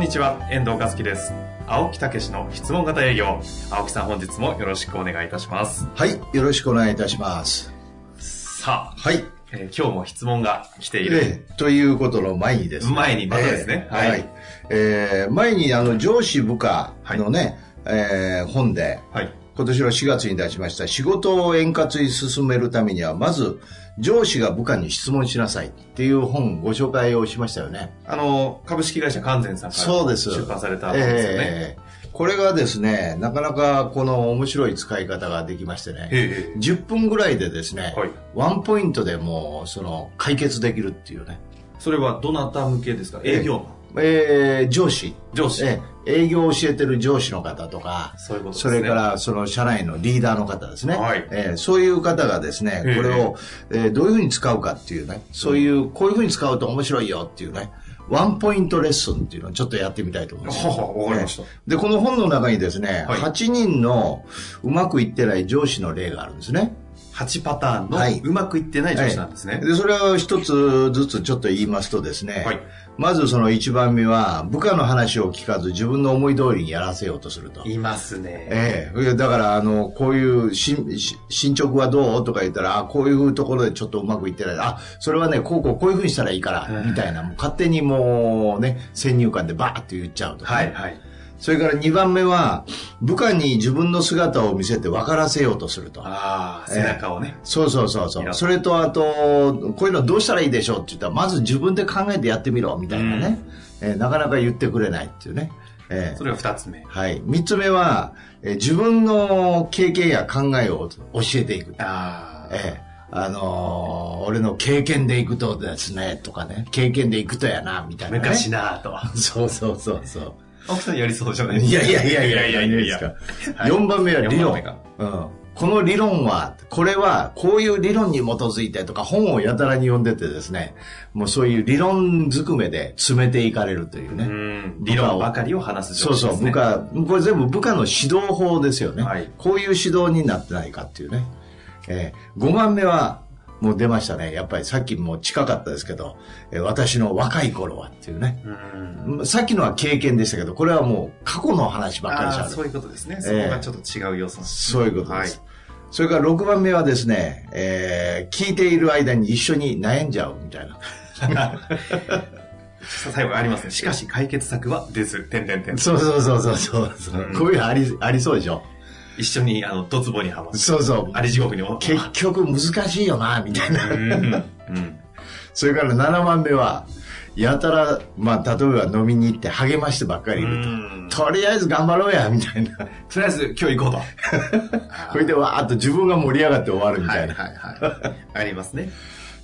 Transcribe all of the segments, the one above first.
んにちは、遠藤和樹です。青木武の質問型営業。青木さん本日もよろしくお願いいたします。はい、よろしくお願いいたします。さあ、はい。えー今日も質問が来ている。えーということの前にですね。前にまたですねえーはいはい。えー前にあの上司部下のね、えー本で、はい。今年の4月に出しました仕事を円滑に進めるためには、まず上司が部下に質問しなさいっていう本ご紹介をしましたよね。あの、株式会社完全さんからそうです。出版された本ですよね。えーこれがですね、なかなかこの面白い使い方ができましてね。ええ10分ぐらいでですね、はいワンポイントでもうその解決できるっていうね、それはどなた向けですか？営業マンえー上司、上司えー営業を教えてる上司の方とか、そういうことですそね。れからその社内のリーダーの方ですね、はいえーそういう方がですね、ええこれを、えーどういうふうに使うかっていうね、そういう、こういうふうに使うと面白いよっていうね、ワンポイントレッスンっていうのをちょっとやってみたいと思います。ははわかりました。で、この本の中にですね、はい8人のうまくいってない上司の例があるんですね。8パターンのはいうまくいってない上司なんですね。で、それを一つずつちょっと言いますとですね、はいまずその一番目は、部下の話を聞かず自分の思い通りにやらせようとすると。いますね。ええだから、あの、こういうしし進捗はどう？とか言ったら、あ、こういうところでちょっとうまくいってない。あ、それはね、こうこうこういうふうにしたらいいから、みたいな、もう勝手にもうね、先入観でバーって言っちゃうとかね、はい、はい。それから2番目は、部下に自分の姿を見せて分からせようとすると。ああ、背中をね。そうそうそうそ。いうやそれとあと、こういうのどうしたらいいでしょうって言ったら、まず自分で考えてやってみろ、みたいなね。えーなかなか言ってくれないっていうね。えーそれが2つ目。はい。三つ目は、えー自分の経験や考えを教えていく。ああ。えーあのー俺の経験でいくとですね、とかね、経験でいくとやな、みたいな、ね。昔なぁと。そうそうそうそう。奥さんやりそうじゃないですか。いやいやいやいやいやいや。4番目は理論。うん。この理論は、これは、こういう理論に基づいてとか、本をやたらに読んでてですね、もうそういう理論ずくめで詰めていかれるというね。う理論ばかりを話す、ね、そうそう、部下、これ全部部下の指導法ですよね。はい、こういう指導になってないかっていうね。えー、5番目は、もう出ましたね。やっぱりさっきも近かったですけど、えー私の若い頃はっていうね。うん。さっきのは経験でしたけど、これはもう過去の話ばっかりしゃそういうことですね。そこがちょっと違う要素なんですそういうことです。はいそれから6番目はですね、えー聞いている間に一緒に悩んじゃうみたいな。最後ありますね。しかし解決策は出ず、点々点。そうそうそうそうそうこういうのあり、ありそうでしょ。一緒に、あの、ドツボにはまる。そうそう。あり地獄にも。結局難しいよな、みたいな。うん。うん。それから7番目は、やたら、まあ、例えば飲みに行って励ましてばっかりいるうんと。とりあえず頑張ろうや、みたいな。とりあえず、今日行こうと。それでわーっと自分が盛り上がって終わるみたいな。はいはい。ありますね。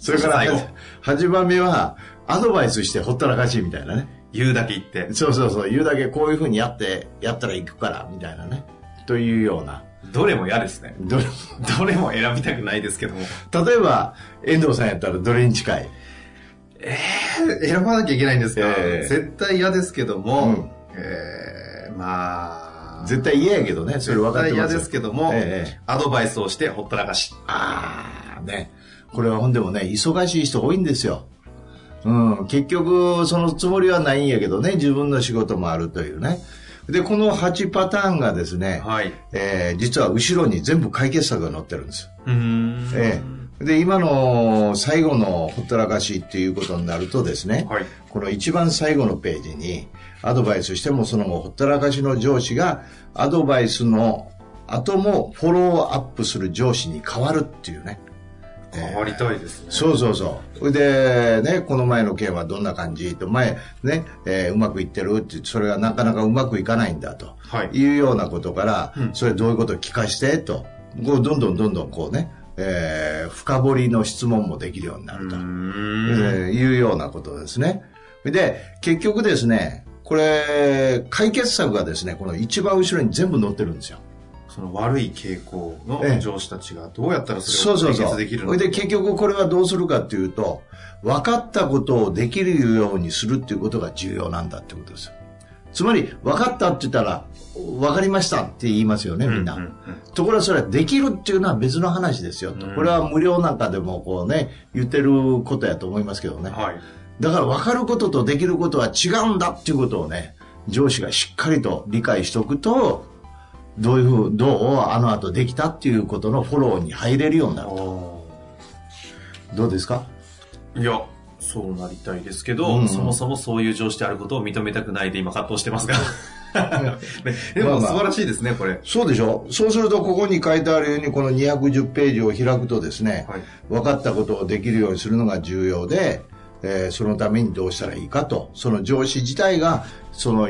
それから最後、8番目は、アドバイスしてほったらかしいみたいなね。言うだけ言って。そうそうそう、言うだけこういうふうにやって、やったら行くから、みたいなね。というような。どれも嫌ですね。どれどれも選びたくないですけども。例えば、遠藤さんやったらどれに近い？選ばなきゃいけないんですか、ええ絶対嫌ですけども、うんえーまあ、絶対嫌やけどね、それ分かってますよ絶対嫌ですけども、ええアドバイスをしてほったらかし。ああ、ね。これはほんでもね、忙しい人多いんですよ。うん、結局、そのつもりはないんやけどね、自分の仕事もあるというね。で、この8パターンがですね、はい。えー実は後ろに全部解決策が載ってるんです。うーん。ええで、今の最後のほったらかしっていうことになるとですね、はい。この一番最後のページに、アドバイスしてもその後、ほったらかしの上司が、アドバイスの後もフォローアップする上司に変わるっていうね。変わりたいですね。そうそうそう。それで、ね、この前の件はどんな感じと、前、ね、えーうまくいってるって、それがなかなかうまくいかないんだと、はいい、うようなことから、うんそれどういうことを聞かしてと、こうどんどんどんどんこうね、えー深掘りの質問もできるようになると、えん。ーいうようなことですね。で、結局ですね、これ、解決策がですね、この一番後ろに全部載ってるんですよ。その悪い傾向のええ上司たちがどうやったらそれを解。決できるのか。それで結局これはどうするかっていうと、分かったことをできるようにするっていうことが重要なんだってことですよ。つまり、分かったって言ったら、分かりましたって言いますよね、みんな。ところがそれはできるっていうのは別の話ですよと。うんこれは無料なんかでもこうね、言ってることやと思いますけどね。はい。だから分かることとできることは違うんだっていうことをね、上司がしっかりと理解しておくと、どういうふう、どうあの後できたっていうことのフォローに入れるようになる。どうですか？いや、そうなりたいですけど、うんそもそもそういう上司であることを認めたくないで今葛藤してますが。ねでも素晴らしいですね、これ。そうでしょ？そうすると、ここに書いてあるように、この210ページを開くとですね、はい。分かったことをできるようにするのが重要で、えーそのためにどうしたらいいかと、その上司自体が、その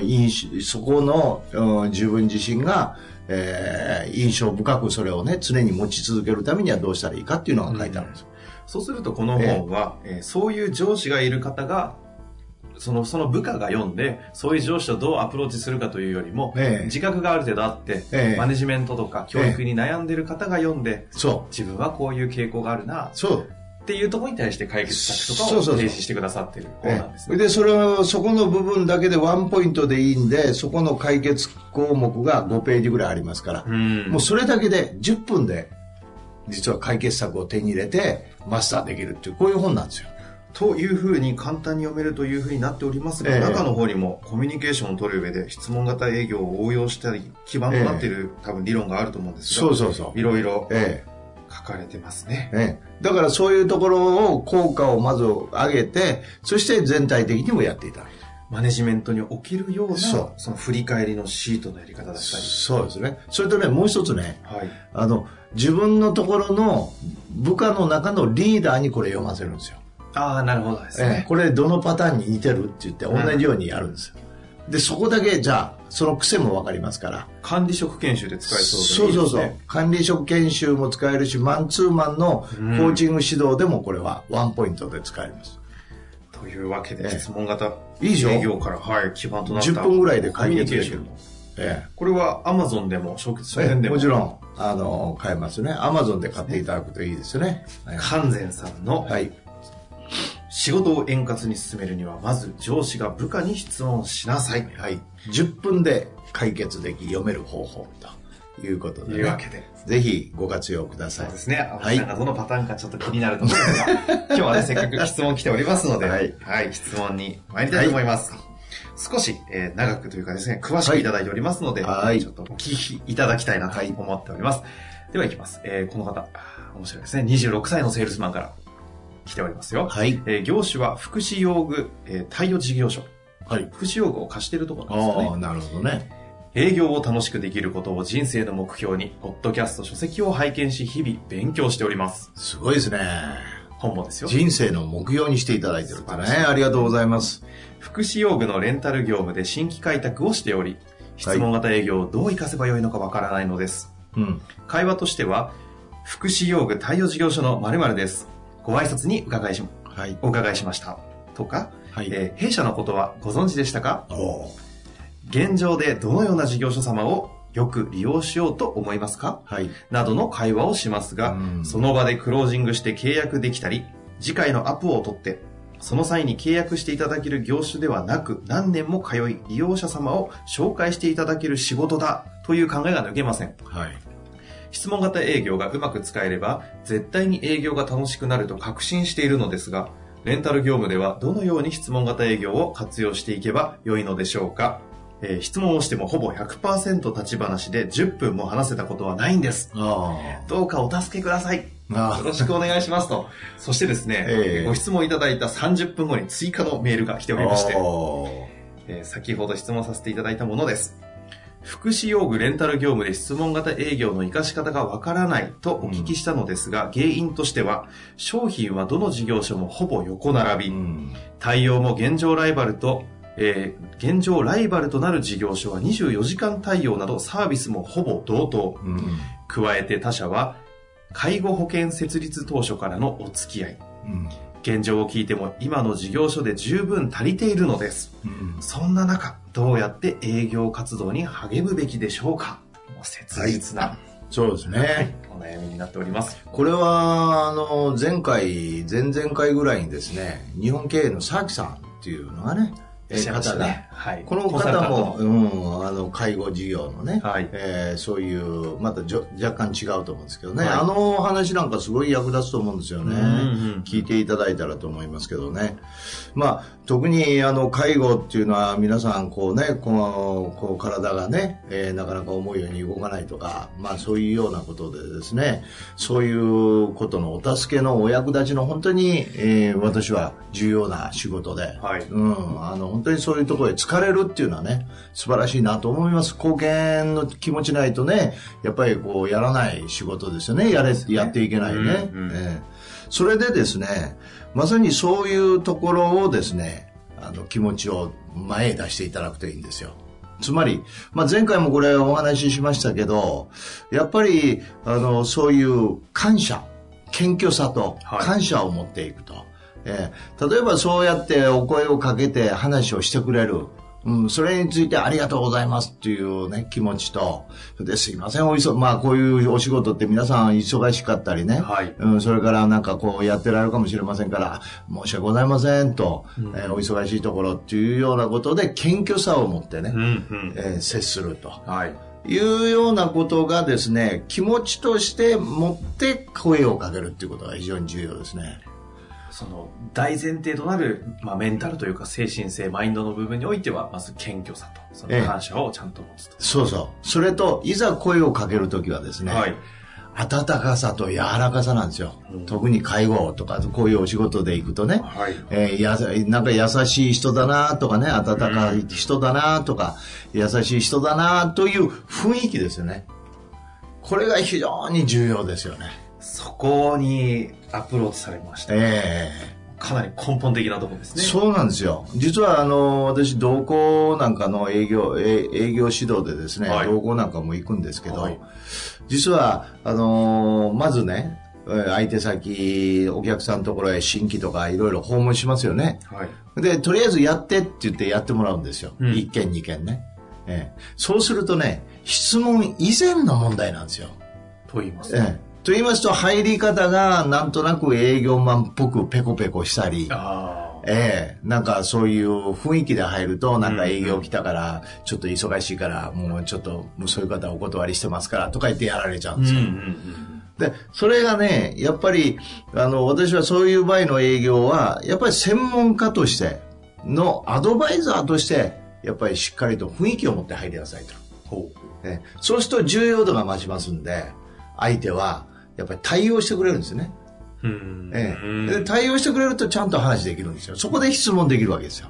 そこの、うん自分自身が、えー印象深くそれをね、常に持ち続けるためにはどうしたらいいかっていうのが書いてあるんですよ。そうするとこの本は、えーそういう上司がいる方が、その、その部下が読んで、そういう上司とどうアプローチするかというよりも、ええ自覚がある程度あって、ええマネジメントとか教育に悩んでる方が読んで、そう。自分はこういう傾向があるな、そう。っていうところに対して解決策とかを提示してくださってる。本なんですね。で、それを、そこの部分だけでワンポイントでいいんで、そこの解決項目が5ページぐらいありますから、うん。もうそれだけで10分で、実は解決策を手に入れて、マスターできるっていう、こういう本なんですよ。というふうに簡単に読めるというふうになっておりますが、ええ。中の方にもコミュニケーションを取る上で質問型営業を応用したり基盤となっている、多分理論があると思うんですがそうそうそう。いろいろえ書かれてますね。え、ええ。だからそういうところを、効果をまず上げて、そして全体的にもやっていただく。マネジメントに起きるようなその振り返りのシートのやり方だったり。そうですね。それとね、もう一つね、はい。あの、自分のところの部下の中のリーダーにこれ読ませるんですよ。ああ、なるほどですええね。これどのパターンに似てるって言って同じようにやるんですよ。で、そこだけ、じゃあ、その癖もわかりますから。管理職研修で使えそうでそうそうそういいですね。管理職研修も使えるし、マンツーマンのコーチング指導でもこれはワンポイントで使えます。というわけで、ええ質問型営業から、はい、基盤となった10分ぐらいで解決できるニケーション。えこれは Amazon でも、書店でも、もちろん、あの、買えますね。アマゾンで買っていただくといいですね。はい関前さんのはい。仕事を円滑に進めるには、まず上司が部下に質問しなさい。はい。10分で解決でき、読める方法ということとで、ね。いうわけで。ぜひご活用くださいそうで。すね。青はい木さんがどのパターンかちょっと気になると思うんですが、今日はね、せっかく質問来ておりますので、はい質問に参りたいと思います。少し、えー長くというかですね、詳しくいただいておりますので、はいちょっとお聞きいただきたいなとはい思っております。では行きます。えーこの方、面白いですね。26歳のセールスマンから来ておりますよ。はい。えー業種は福祉用具、えー貸与事業所。はい。福祉用具を貸しているところなんですよねああ、。なるほどね。営業を楽しくできることを人生の目標に、ポッドキャスト書籍を拝見し、日々勉強しております。すごいですね。本望ですよ。人生の目標にしていただいてるってね。ありがとうございます。福祉用具のレンタル業務で新規開拓をしており、質問型営業をどう活かせばよいのかわからないのです。うん。会話としては、福祉用具対応事業所の〇〇です。ご挨拶に伺いし、はい。お伺いしました。とか、はい。えー弊社のことはご存知でしたか？現状でどのような事業所様をよく利用しようと思いますか？はい。などの会話をしますが、うんその場でクロージングして契約できたり、次回のアポを取って、その際に契約していただける業種ではなく、何年も通い、利用者様を紹介していただける仕事だという考えが抜けません。はい。質問型営業がうまく使えれば、絶対に営業が楽しくなると確信しているのですが、レンタル業務ではどのように質問型営業を活用していけば良いのでしょうか？えー質問をしてもほぼ100%立ち話で10分も話せたことはないんです。あどうかお助けください。よろしくお願いしますと。そしてですね、ええご質問いただいた30分後に追加のメールが来ておりまして、えー先ほど質問させていただいたものです。福祉用具レンタル業務で質問型営業の活かし方がわからないとお聞きしたのですが、原因としては、商品はどの事業所もほぼ横並び、うん。対応も現状ライバルと、えー現状ライバルとなる事業所は24時間対応などサービスもほぼ同等。うん。加えて他社は、介護保険設立当初からのお付き合い。うん。現状を聞いても今の事業所で十分足りているのです。うんそんな中、どうやって営業活動に励むべきでしょうか？切実な、そうですね。はいお悩みになっております。これは、あの、前回、前々回ぐらいにですね、日本経営の佐木さんっていうのがね、えいらっしゃいましたね。はい。この方も、うん、あの、介護事業のね、はいえーそういう、またじょ若干違うと思うんですけどね、はいあの話なんかすごい役立つと思うんですよね。うんうん聞いていただいたらと思いますけどね。まあ、特に、あの、介護っていうのは皆さん、こうね、こう、こう体がね、えーなかなか思うように動かないとか、まあ、そういうようなことでですね、そういうことのお助けのお役立ちの本当に、えー私は重要な仕事で、はいうん、あの、本当にそういうところで疲れるっていうのはね、素晴らしいなと思います。貢献の気持ちないとね、やっぱりこう、やらない仕事ですよね。やれ、やっていけないね。うんうんええそれでですね、まさにそういうところをですね、あの、気持ちを前へ出していただくといいんですよ。つまり、まあ、前回もこれお話ししましたけど、やっぱり、あの、そういう感謝、謙虚さとはい感謝を持っていくと。えー例えばそうやってお声をかけて話をしてくれる。うん、それについてありがとうございますっていうね、気持ちと、ですいません、おいそ、まあこういうお仕事って皆さん忙しかったりね、はいうん、それからなんかこうやってられるかもしれませんから、申し訳ございませんと、うんえーお忙しいところっていうようなことで謙虚さを持ってね、うんうん。えー接すると。はい。いうようなことがですね、気持ちとして持って声をかけるっていうことが非常に重要ですね。その大前提となる、まあ、メンタルというか精神性、マインドの部分においては、まず謙虚さと、その感謝をちゃんと持つと。そうそう。それと、いざ声をかけるときはですね、はい。温かさと柔らかさなんですよ。うん特に介護とか、こういうお仕事で行くとね、はい。えーやさなんか優しい人だなとかね、温かい人だなとか、優しい人だなという雰囲気ですよね。これが非常に重要ですよね。そこにアプローチされました。えかなり根本的なところですね。えそうなんですよ。実は、あの、私、同行なんかの営業、え営業指導でですね、はい同行なんかも行くんですけど、はい実は、あのまずね、えー相手先、お客さんのところへ新規とかいろいろ訪問しますよね。はい。で、とりあえずやってって言ってやってもらうんですよ。うん一件二件ね。ええそうするとね、質問以前の問題なんですよ。と言いますと。ええと言いますと、入り方がなんとなく営業マンっぽくペコペコしたり。ええなんかそういう雰囲気で入ると、なんか営業来たから、ちょっと忙しいから、もうちょっと、もうそういう方お断りしてますから、とか言ってやられちゃうんうんうんですよ。で、それがね、やっぱり、あの、私はそういう場合の営業は、やっぱり専門家としてのアドバイザーとして、やっぱりしっかりと雰囲気を持って入りなさいと。ほねそうすると重要度が増しますんで、相手は、やっぱり対応してくれるんですよね。う。うん。えうんえ、で対応してくれるとちゃんと話できるんですよ。そこで質問できるわけですよ。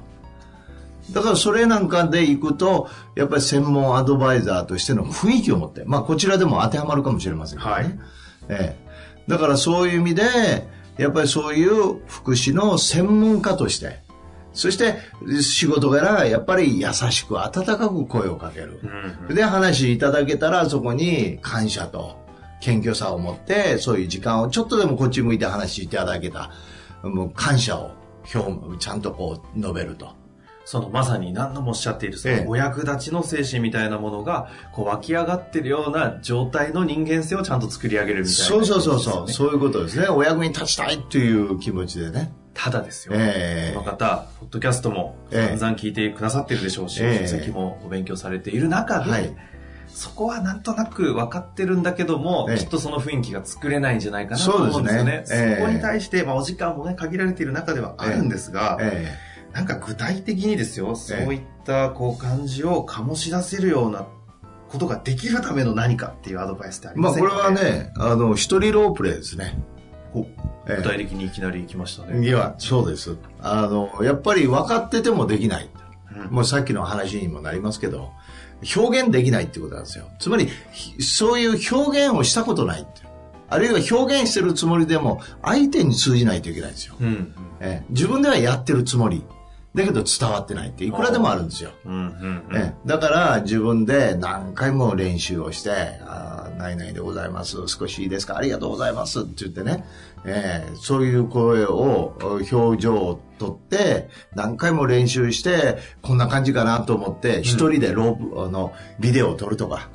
だからそれなんかで行くと、やっぱり専門アドバイザーとしての雰囲気を持って、まあこちらでも当てはまるかもしれませんけどね。はいええ、だからそういう意味で、やっぱりそういう福祉の専門家として、そして仕事柄やっぱり優しく温かく声をかける。うんで、話いただけたら、そこに感謝と謙虚さを持って、そういう時間をちょっとでもこっち向いて話いただけた、もう感謝を表ちゃんとこう述べると。そのまさに何度もおっしゃっているそええ。のお役立ちの精神みたいなものがこう湧き上がってるような状態の人間性をちゃんと作り上げるみたいな、そうそうそうそう、う。そういうことですね。お役に立ちたいっていう気持ちでね。ただですよ、ええ。この方ポッドキャストもええ。散々聞いてくださってるでしょうし、ええ。書籍もお勉強されている中で、はいそこはなんとなく分かってるんだけども、ええ。きっとその雰囲気が作れないんじゃないかなと思うんですよね。そね。えこに対して、まあ、お時間もね、限られている中ではあるんですが、えなんか具体的にですよ、そういったこう感じを醸し出せるようなことができるための何かっていうアドバイスってあえまありませんか、これは、ね、あの、一人ロープレイですね。具体的にいきなり行きましたね。いや、そうです。あの、やっぱり分かっててもできない。うん。もうさっきの話にもなりますけど、表現できないってことなんですよ。つまり、ひそういう表現をしたことないっていうあるいは表現してるつもりでも、相手に通じないといけないんですよ。うん。ええ自分ではやってるつもり。だけど伝わってないっていくらでもあるんですよ。うんうんうんええだから自分で何回も練習をして、あー何々でございます、少しいいですか、ありがとうございます。って言ってね、ええそういう声を、表情をとって、何回も練習して、こんな感じかなと思って、一人でロープ、あの、ビデオを撮るとか、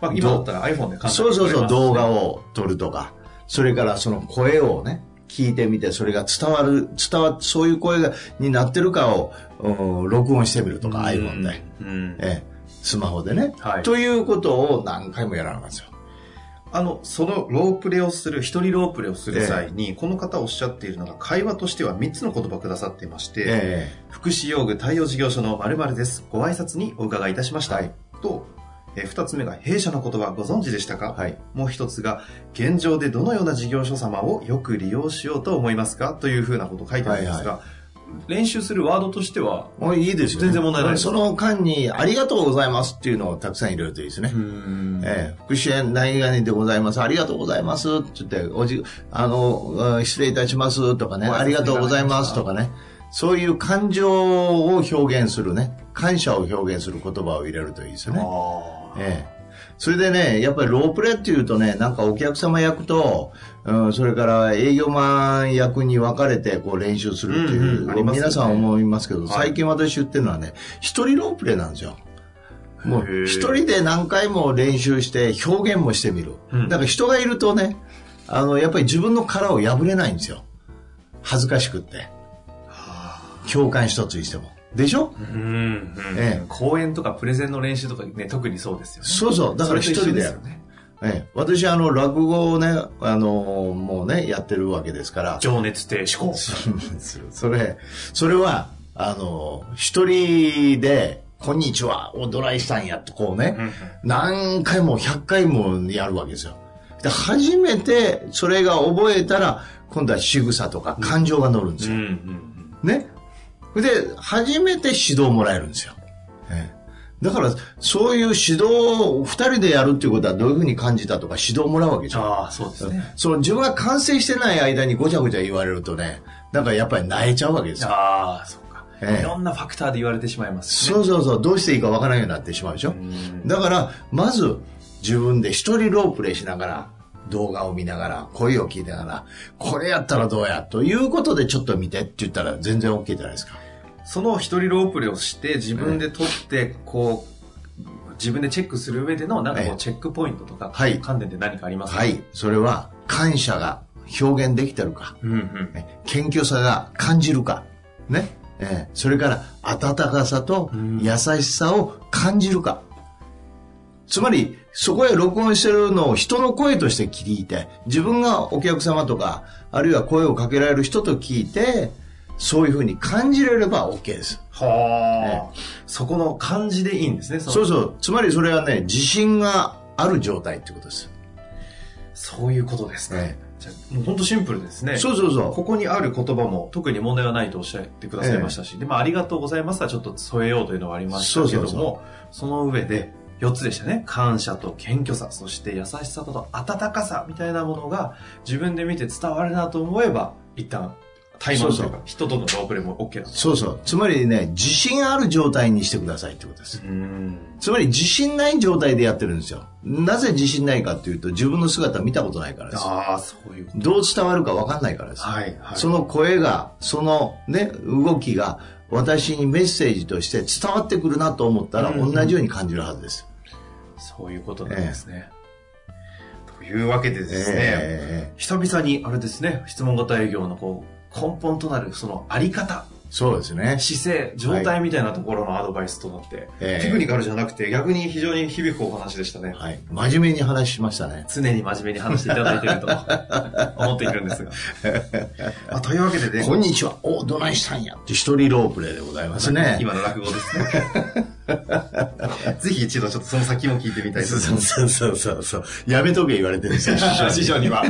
まあ、今だったら iPhone で簡単にそうそうそう、動画を撮るとか、それからその声をね、聞いてみて、それが伝わる、伝わ、そういう声が、になってるかを、うん録音してみるとか、iPhone で。うん。ええ、スマホでね、はい。ということを何回もやらなかったんですよ。あの、そのロープレをする、一人ロープレをする際に、この方おっしゃっているのが、会話としては3つの言葉くださっていまして、え福祉用具対応事業所の〇〇です。ご挨拶にお伺いいたしました。はい。と、えー二つ目が弊社の言葉ご存知でしたか、はい。もう一つが、現状でどのような事業所様をよく利用しようと思いますか？というふうなことを書いてあるんですが、練習するワードとしては、えもういいですよ、ね。全然問題ないですその間に、ありがとうございますっていうのをたくさん入れるといいですね。んええ、福祉園何々でございます。ありがとうございます。って言って、おじ、あの、うん失礼いたしますとかね、ありがとうございますとかね。そういう感情を表現するね、感謝を表現する言葉を入れるといいですよね。ええ。それでね、やっぱりロープレっていうとね、なんかお客様役と、うん、それから営業マン役に分かれてこう練習するっていう、皆さん思いますけど、はい最近私言ってるのはね、一人ロープレなんですよ。もう一人で何回も練習して表現もしてみる。うんだから人がいるとね、あの、やっぱり自分の殻を破れないんですよ。恥ずかしくって。共感一つにしても。でしょ？うんうんええ講演とかプレゼンの練習とかね、特にそうですよね。そうそう。だから一人でやる。よね。ええ、私、あの、落語をね、あの、もうね、やってるわけですから。情熱停止校。それ、それは、あの、一人で、こんにちは、おドライしたんやって、こうね、何回も100回もやるわけですよ。で、初めて、それが覚えたら、今度は仕草とか感情が乗るんですよ。うんうんね？で、初めて指導をもらえるんですよ。ええだから、そういう指導を二人でやるっていうことはどういうふうに感じたとか指導をもらうわけじゃん。ああ、そうですね。その自分が完成してない間にごちゃごちゃ言われるとね、なんかやっぱり泣いちゃうわけですよ。ああ、そうか。ええいろんなファクターで言われてしまいますしね。そうそうそう、どうしていいかわからんようになってしまうでしょ。んだから、まず自分で一人ロープレイしながら、動画を見ながら、声を聞いてながら、これやったらどうや、ということでちょっと見てって言ったら全然 OK じゃないですか。その一人ロープレをして、自分で撮って、こう、自分でチェックする上での、なんかこええう、チェックポイントとか、はい観点で何かありますか？はい。それは、感謝が表現できてるか、うんうん。ね謙虚さが感じるか、ね。えーそれから、温かさと優しさを感じるか。つまり、そこへ録音してるのを人の声として聞いて、自分がお客様とか、あるいは声をかけられる人と聞いて、そういうふうに感じれれば OK です。はあ、そこの感じでいいんですね。そのそうそう。つまりそれはね、自信がある状態ってことです。そういうことですね。ねじゃあもう本当シンプルですね。そうそうそう。ここにある言葉も特に問題はないとおっしゃってくださいましたし、で、まあ、ありがとうございますはちょっと添えようというのはありましたけども、そうそうその上で4つでしたね。感謝と謙虚さ、そして優しさと温かさみたいなものが自分で見て伝わるなと思えば、一旦、タイマーというか、人とのロープレも OK だと。そうそう。つまりね、自信ある状態にしてくださいってことです。うん。つまり自信ない状態でやってるんですよ。なぜ自信ないかっていうと、自分の姿見たことないからです。ああ、そういうこと。どう伝わるか分かんないからです。はい、はい。その声が、そのね、動きが、私にメッセージとして伝わってくるなと思ったら、うん同じように感じるはずです。そういうことなんですね。というわけでですね、ええ久々にあれですね、質問型営業のこう、根本となるそのあり方、そうですね。姿勢、状態みたいなところのアドバイスとなって、ええテクニカルじゃなくて逆に非常に響くお話でしたね。はい。真面目に話しましたね。常に真面目に話していただいていると 思っているんですが。まあ、というわけでね、こんにちは。お、どないしたんやって一人ロープレイでございますね。今の落語ですね。ぜひ一度ちょっとその先も聞いてみたいと思います。そうそうそうそう。やめとけ言われてるんですよ、師匠には。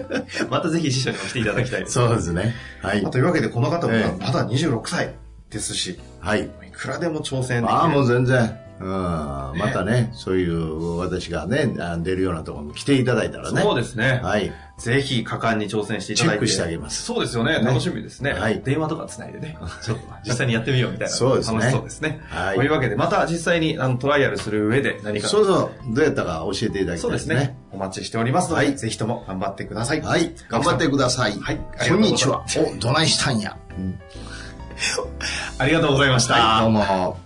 またぜひ師匠にも来ていただきたいです。そうですね。はいまあ。というわけでこの方もええまだ26歳ですし、はい。いくらでも挑戦できる。ああ、もう全然。うん、またね、そういう私がね、あ出るようなところに来ていただいたらね。そうですね。はい。ぜひ果敢に挑戦していただいて。チェックしてあげますそうですよね。ね楽しみですね。はい電話とかつないでね。ちょっと実際にやってみようみたいな。そうですね楽しそうですね。はいというわけで、また実際にあのトライアルする上で何か。そうそう、どうやったか教えていただきたいそうですね。。お待ちしておりますので、はいぜひとも頑張ってください。はい、頑張ってください。はいこんにちは。お、どないしたんや。ありがとうございました。はい、どうも。